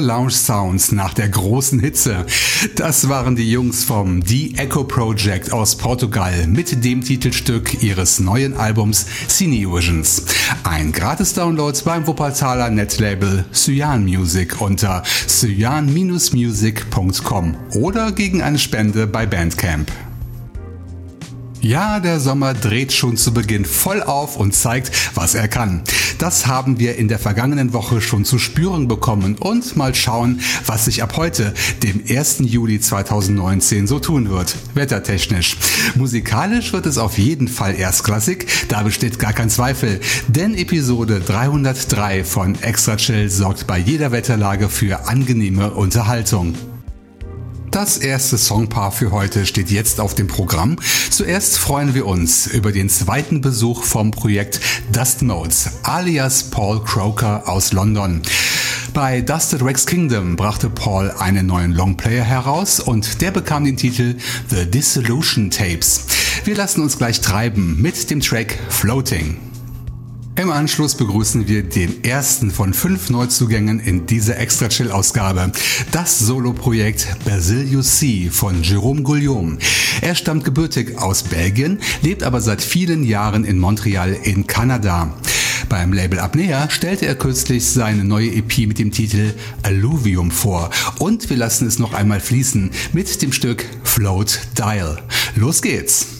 Lounge Sounds nach der großen Hitze. Das waren die Jungs vom The Echo Project aus Portugal mit dem Titelstück ihres neuen Albums Cine Visions. Ein Gratis-Download beim Wuppertaler Netlabel Cyan Music unter cyan-music.com oder gegen eine Spende bei Bandcamp. Ja, der Sommer dreht schon zu Beginn voll auf und zeigt, was er kann. Das haben wir in der vergangenen Woche schon zu spüren bekommen und mal schauen, was sich ab heute, dem 1. Juli 2019, so tun wird, wettertechnisch. Musikalisch wird es auf jeden Fall erstklassig, da besteht gar kein Zweifel, denn Episode 303 von Extra Chill sorgt bei jeder Wetterlage für angenehme Unterhaltung. Das erste Songpaar für heute steht jetzt auf dem Programm. Zuerst freuen wir uns über den zweiten Besuch vom Projekt Dust Modes alias Paul Croker aus London. Bei Dusted Rex Kingdom brachte Paul einen neuen Longplayer heraus und der bekam den Titel The Dissolution Tapes. Wir lassen uns gleich treiben mit dem Track Floating. Im Anschluss begrüßen wir den ersten von fünf Neuzugängen in dieser Extra Chill Ausgabe. Das Soloprojekt Basilius C von Jérôme Guillaume. Er stammt gebürtig aus Belgien, lebt aber seit vielen Jahren in Montreal in Kanada. Beim Label Apnea stellte er kürzlich seine neue EP mit dem Titel Alluvium vor und wir lassen es noch einmal fließen mit dem Stück Float Dial. Los geht's!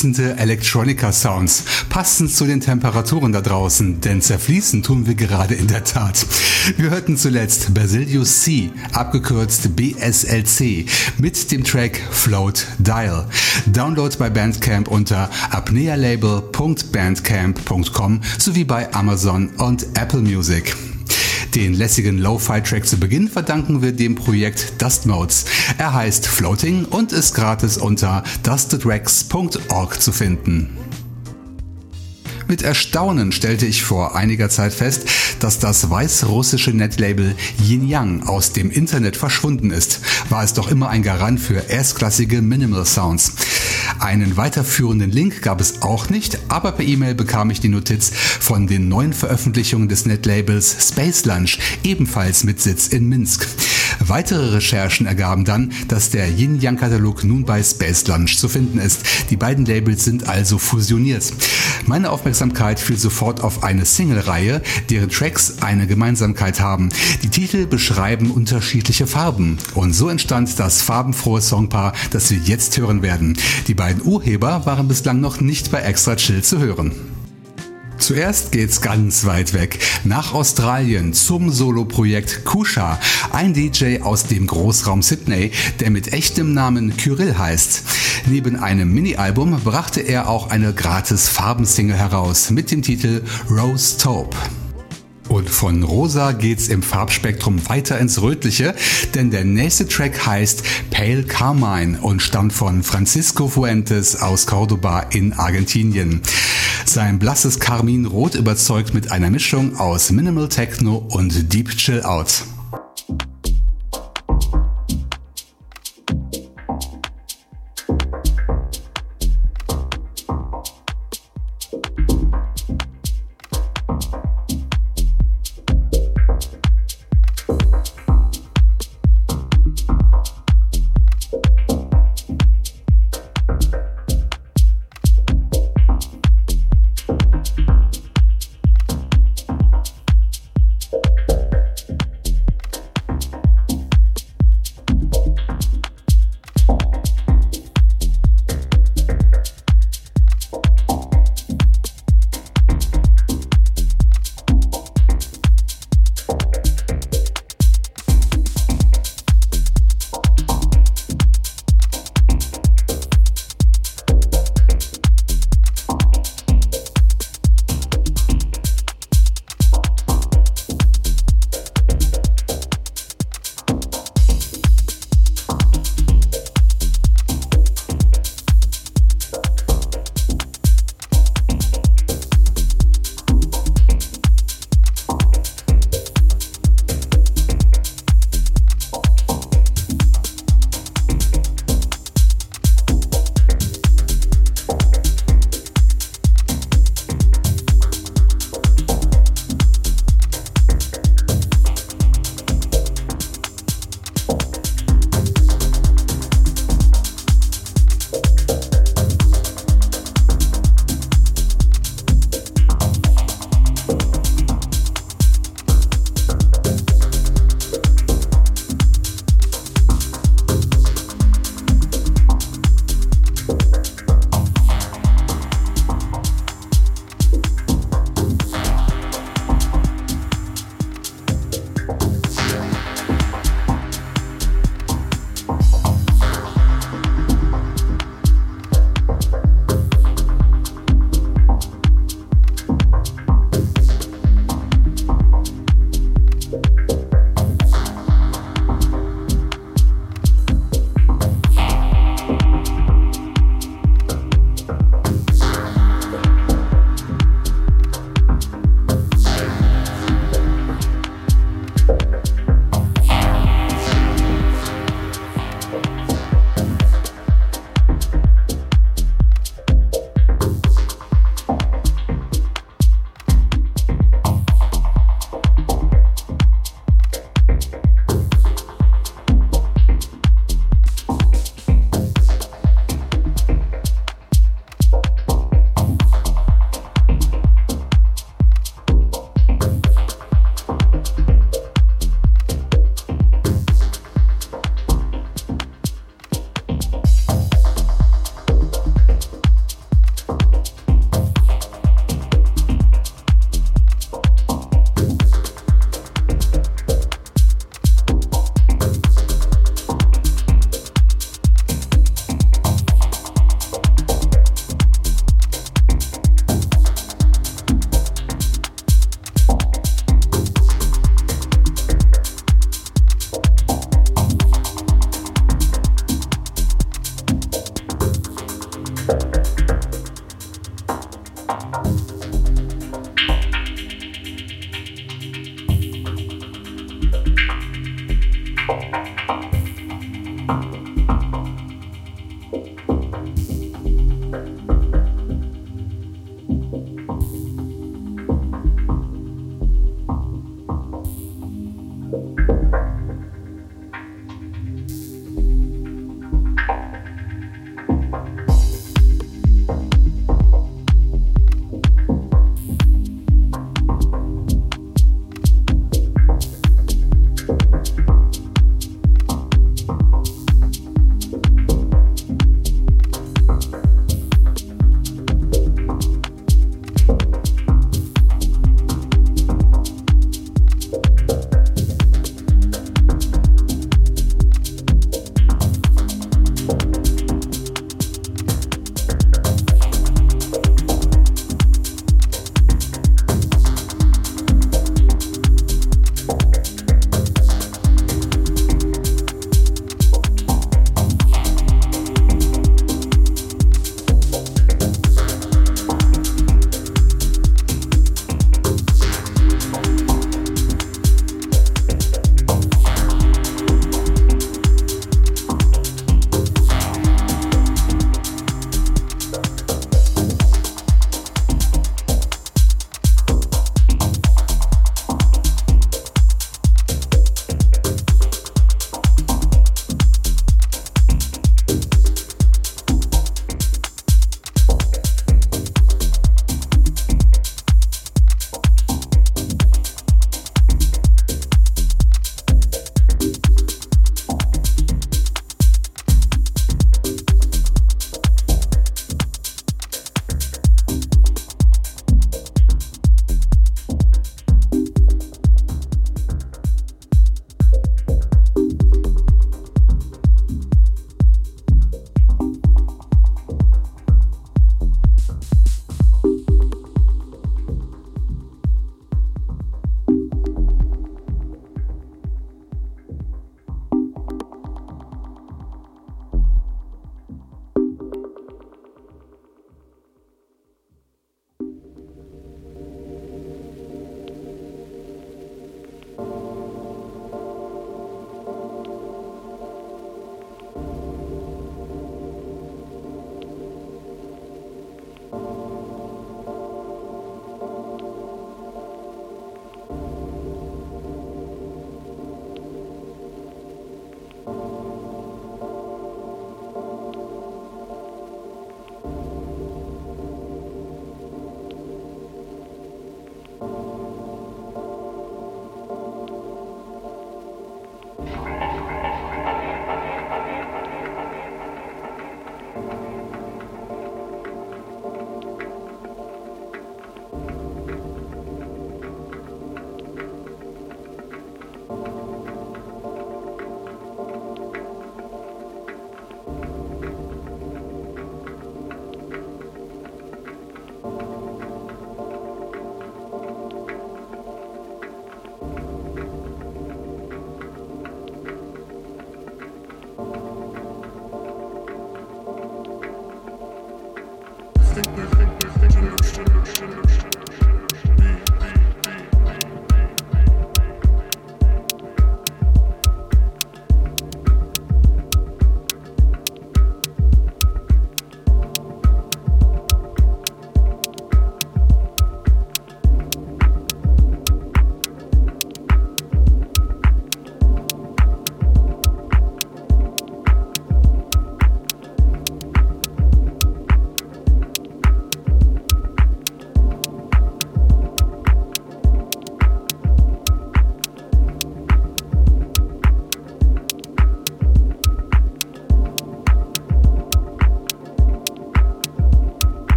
Fließende Electronica Sounds, passend zu den Temperaturen da draußen, denn zerfließen tun wir gerade in der Tat. Wir hörten zuletzt Basilius C, abgekürzt BSLC, mit dem Track Float Dial. Download bei Bandcamp unter apnealabel.bandcamp.com sowie bei Amazon und Apple Music. Den lässigen Lo-Fi-Track zu Beginn verdanken wir dem Projekt Dust Modes. Er heißt Floating und ist gratis unter dustedrex.org zu finden. Mit Erstaunen stellte ich vor einiger Zeit fest, dass das weißrussische Netlabel Yin Yang aus dem Internet verschwunden ist. War es doch immer ein Garant für erstklassige Minimal Sounds. Einen weiterführenden Link gab es auch nicht, aber per E-Mail bekam ich die Notiz von den neuen Veröffentlichungen des Netlabels Space Lunch, ebenfalls mit Sitz in Minsk. Weitere Recherchen ergaben dann, dass der Yin-Yang-Katalog nun bei Space Lunch zu finden ist. Die beiden Labels sind also fusioniert. Meine Aufmerksamkeit fiel sofort auf eine Single-Reihe, deren Tracks eine Gemeinsamkeit haben. Die Titel beschreiben unterschiedliche Farben. Und so entstand das farbenfrohe Songpaar, das wir jetzt hören werden. Die beiden Urheber waren bislang noch nicht bei Extra Chill zu hören. Zuerst geht's ganz weit weg, nach Australien zum Soloprojekt Kusha, ein DJ aus dem Großraum Sydney, der mit echtem Namen Kyrill heißt. Neben einem Mini-Album brachte er auch eine gratis Farbensingle heraus mit dem Titel Rose Taupe. Und von rosa geht's im Farbspektrum weiter ins Rötliche, denn der nächste Track heißt Pale Carmine und stammt von Francisco Fuentes aus Cordoba in Argentinien. Sein blasses Karminrot überzeugt mit einer Mischung aus Minimal Techno und Deep Chill Out.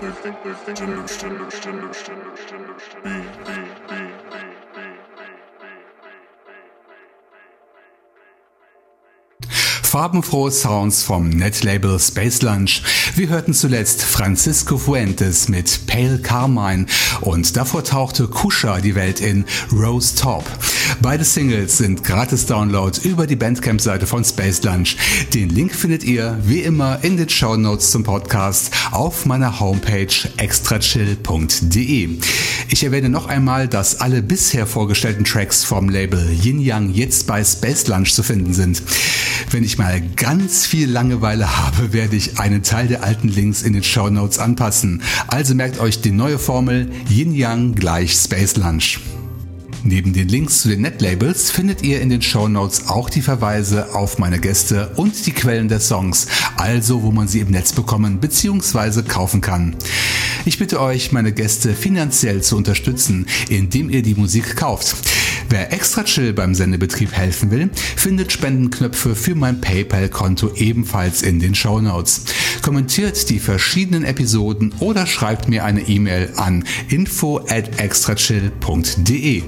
Thank you. Farbenfrohe Sounds vom Netlabel Space Lunch. Wir hörten zuletzt Francisco Fuentes mit Pale Carmine und davor tauchte Kusha die Welt in Rose Top. Beide Singles sind gratis Download über die Bandcamp-Seite von Space Lunch. Den Link findet ihr wie immer in den Show Notes zum Podcast auf meiner Homepage extrachill.de. Ich erwähne noch einmal, dass alle bisher vorgestellten Tracks vom Label Yin Yang jetzt bei Space Lunch zu finden sind. Wenn ich mal ganz viel Langeweile habe, werde ich einen Teil der alten Links in den Show Notes anpassen. Also merkt euch die neue Formel Yin Yang gleich Space Lunch. Neben den Links zu den Netlabels findet ihr in den Show Notes auch die Verweise auf meine Gäste und die Quellen der Songs, also wo man sie im Netz bekommen bzw. kaufen kann. Ich bitte euch, meine Gäste finanziell zu unterstützen, indem ihr die Musik kauft. Wer extra chill beim Sendebetrieb helfen will, findet Spendenknöpfe für mein PayPal-Konto ebenfalls in den Show Notes. Kommentiert die verschiedenen Episoden oder schreibt mir eine E-Mail an info at extrachill.de.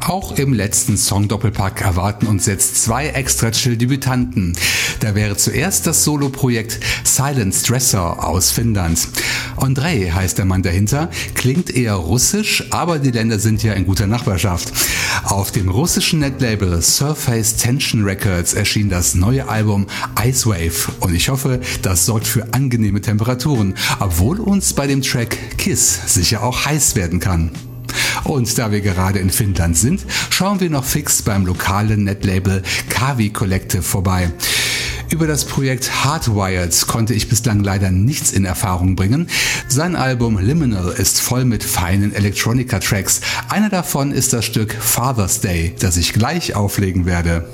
Auch im letzten Song-Doppelpack erwarten uns jetzt zwei extra Chill-Debütanten. Da wäre zuerst das Solo-Projekt Silent Stressor aus Finnland. Andrei heißt der Mann dahinter, klingt eher russisch, aber die Länder sind ja in guter Nachbarschaft. Auf dem russischen Netlabel Surface Tension Records erschien das neue Album Ice Wave und ich hoffe, das sorgt für angenehme Temperaturen, obwohl uns bei dem Track Kiss sicher auch heiß werden kann. Und da wir gerade in Finnland sind, schauen wir noch fix beim lokalen Netlabel Kavi Collective vorbei. Über das Projekt Hardwired konnte ich bislang leider nichts in Erfahrung bringen. Sein Album Liminal ist voll mit feinen Electronica-Tracks. Einer davon ist das Stück Father's Day, das ich gleich auflegen werde.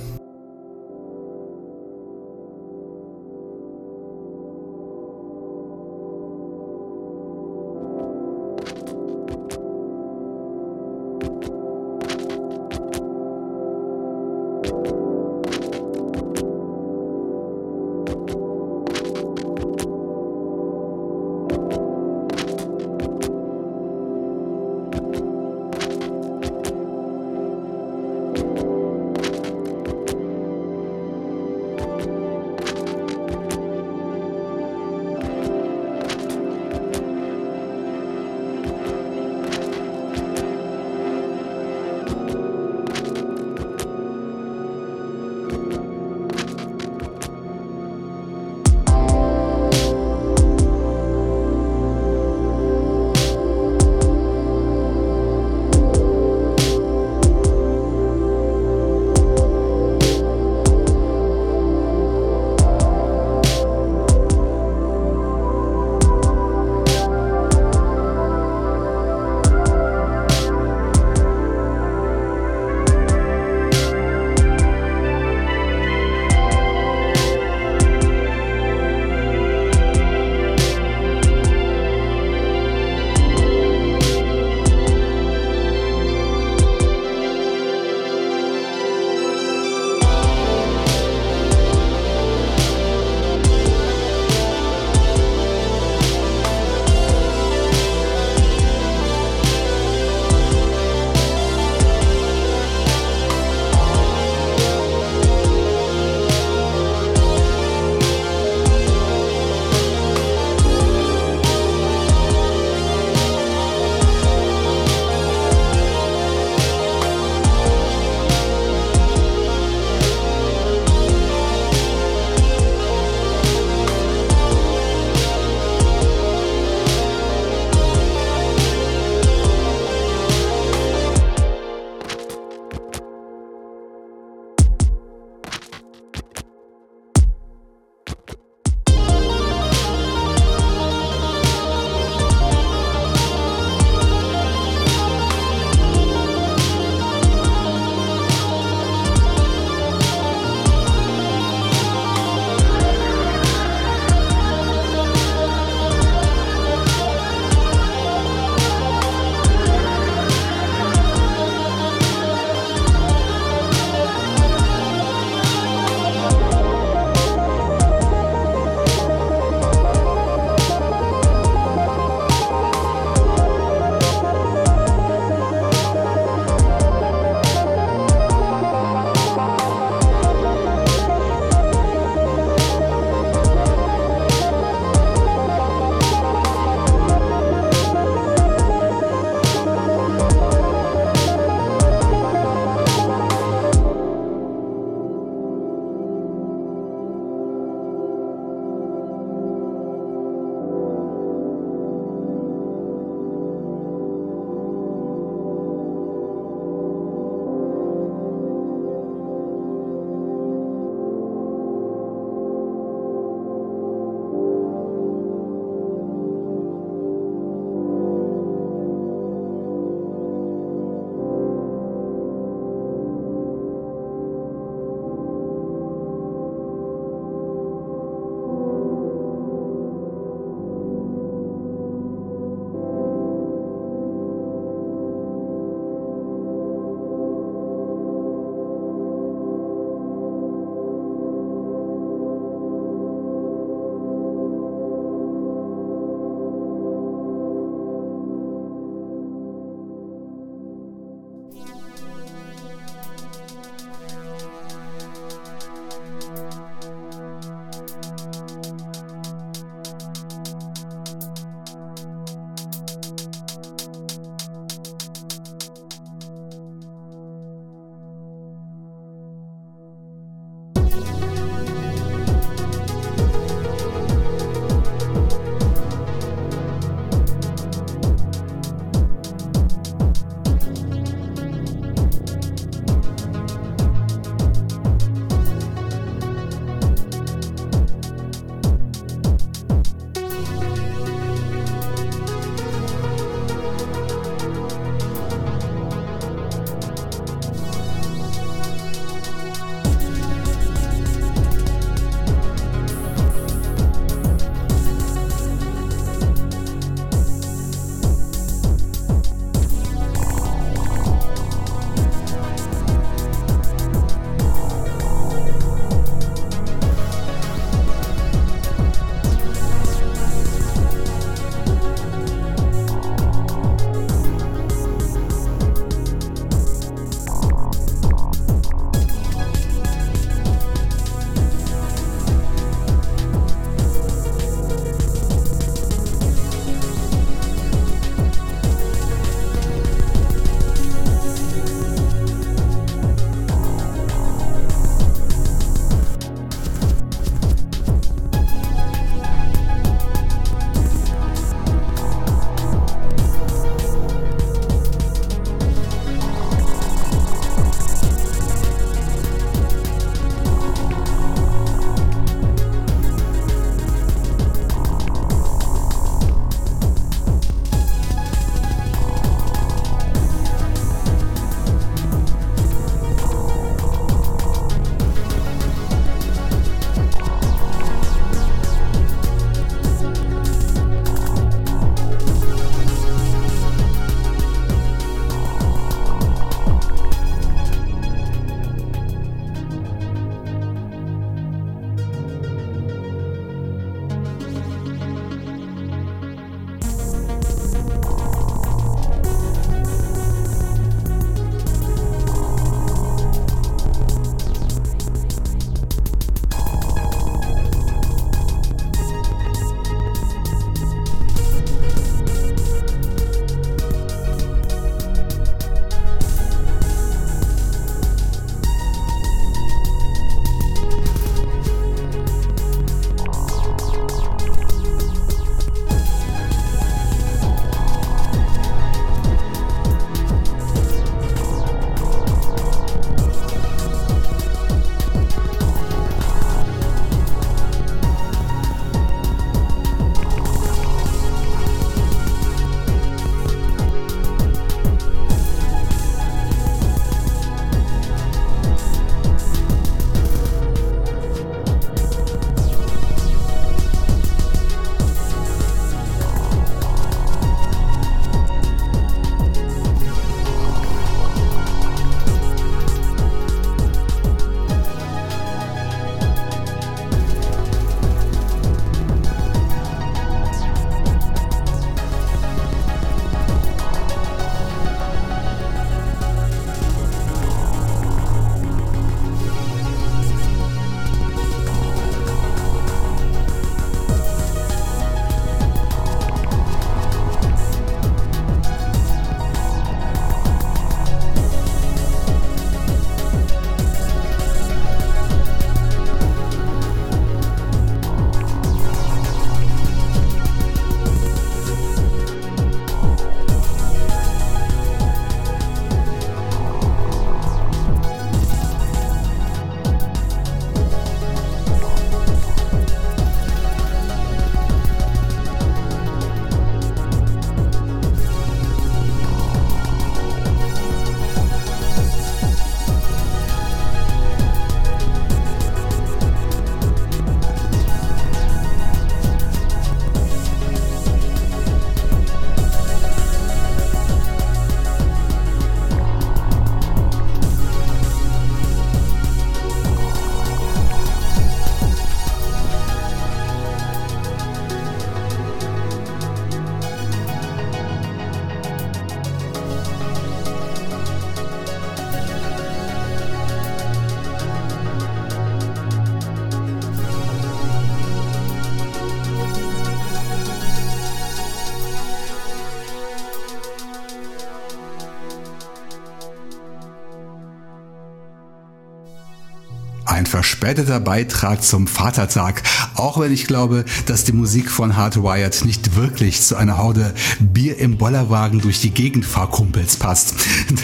Verspäteter Beitrag zum Vatertag, auch wenn ich glaube, dass die Musik von Hardwired nicht wirklich zu einer Horde Bier im Bollerwagen durch die Gegend Fahrkumpels passt.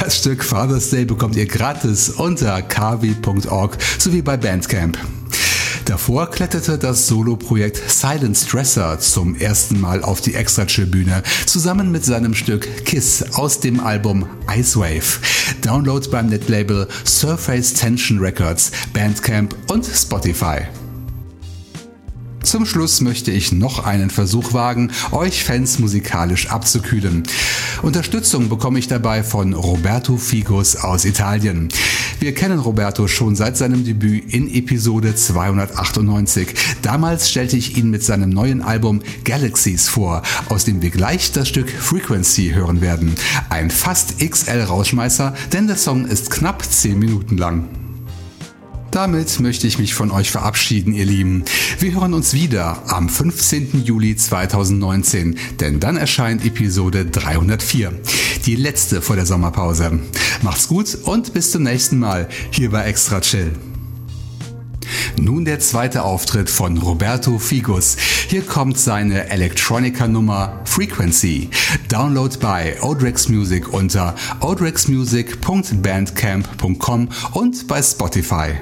Das Stück Father's Day bekommt ihr gratis unter kavi.org sowie bei Bandcamp. Davor kletterte das Soloprojekt Silent Stresser zum ersten Mal auf die Extra-Chill-Bühne, zusammen mit seinem Stück Kiss aus dem Album Icewave. Download beim Netlabel Surface Tension Records, Bandcamp und Spotify. Zum Schluss möchte ich noch einen Versuch wagen, euch Fans musikalisch abzukühlen. Unterstützung bekomme ich dabei von Roberto Figus aus Italien. Wir kennen Roberto schon seit seinem Debüt in Episode 298. Damals stellte ich ihn mit seinem neuen Album Galaxies vor, aus dem wir gleich das Stück Frequency hören werden. Ein fast XL-Rausschmeißer, denn der Song ist knapp 10 Minuten lang. Damit möchte ich mich von euch verabschieden, ihr Lieben. Wir hören uns wieder am 15. Juli 2019, denn dann erscheint Episode 304, die letzte vor der Sommerpause. Macht's gut und bis zum nächsten Mal hier bei Extra Chill. Nun der zweite Auftritt von Roberto Figus. Hier kommt seine Electronica-Nummer Frequency. Download bei Odrex Music unter odrexmusic.bandcamp.com und bei Spotify.